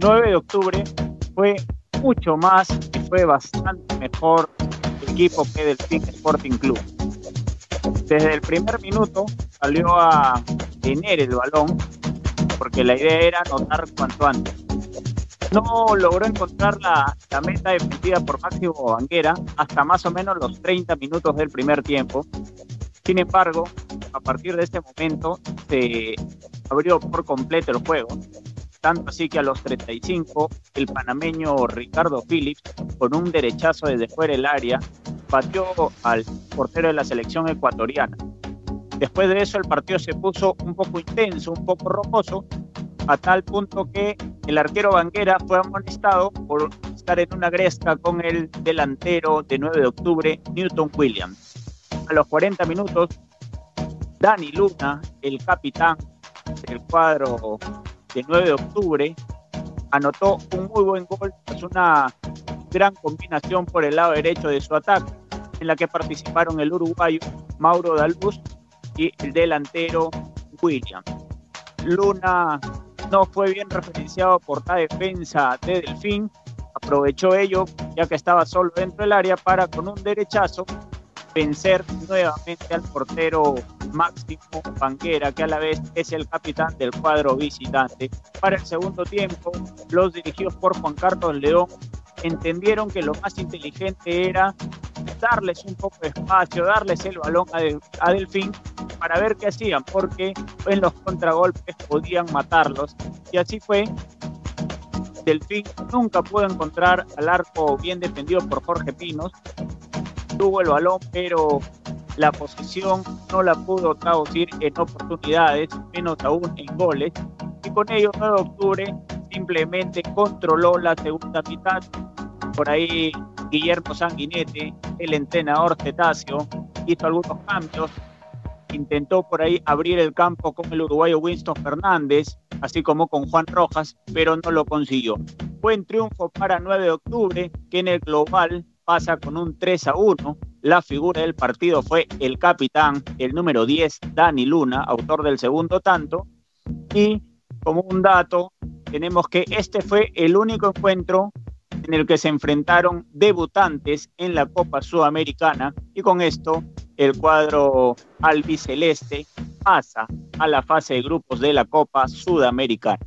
9 de octubre fue mucho más y fue bastante mejor el equipo que del Delfín Sporting Club. Desde el primer minuto salió a tener el balón porque la idea era anotar cuanto antes. No logró encontrar la, la meta defendida por Máximo Banguera hasta más o menos los 30 minutos del primer tiempo. Sin embargo, a partir de este momento se abrió por completo el juego así que a los 35 el panameño Ricardo Phillips con un derechazo desde fuera del área batió al portero de la selección ecuatoriana. Después de eso el partido se puso un poco intenso, un poco rocoso, a tal punto que el arquero Banguera fue amonestado por estar en una gresca con el delantero de 9 de octubre, Newton Williams. A los 40 minutos, Dani Luna, el capitán del cuadro de 9 de octubre, anotó un muy buen gol, es una gran combinación por el lado derecho de su ataque, en la que participaron el uruguayo Mauro Dalbus y el delantero William. Luna no fue bien referenciado por la defensa de Delfín, aprovechó ello ya que estaba solo dentro del área para con un derechazo vencer nuevamente al portero Máximo Banquera, que a la vez es el capitán del cuadro visitante. Para el segundo tiempo, los dirigidos por Juan Carlos León entendieron que lo más inteligente era darles un poco de espacio, darles el balón a, Delfín para ver qué hacían, porque en los contragolpes podían matarlos. Y así fue. Delfín nunca pudo encontrar al arco bien defendido por Jorge Pinos, tuvo el balón, pero la posición no la pudo traducir en oportunidades, menos aún en goles. Y con ello, 9 de octubre simplemente controló la segunda mitad. Por ahí, Guillermo Sanguinete, el entrenador Cetacio, hizo algunos cambios. Intentó por ahí abrir el campo con el uruguayo Winston Fernández, así como con Juan Rojas, pero no lo consiguió. Buen triunfo para 9 de octubre, que en el global pasa con un 3 a 1. La figura del partido fue el capitán, el número 10, Dani Luna, autor del segundo tanto. Y como un dato, tenemos que este fue el único encuentro en el que se enfrentaron debutantes en la Copa Sudamericana y con esto el cuadro albiceleste pasa a la fase de grupos de la Copa Sudamericana.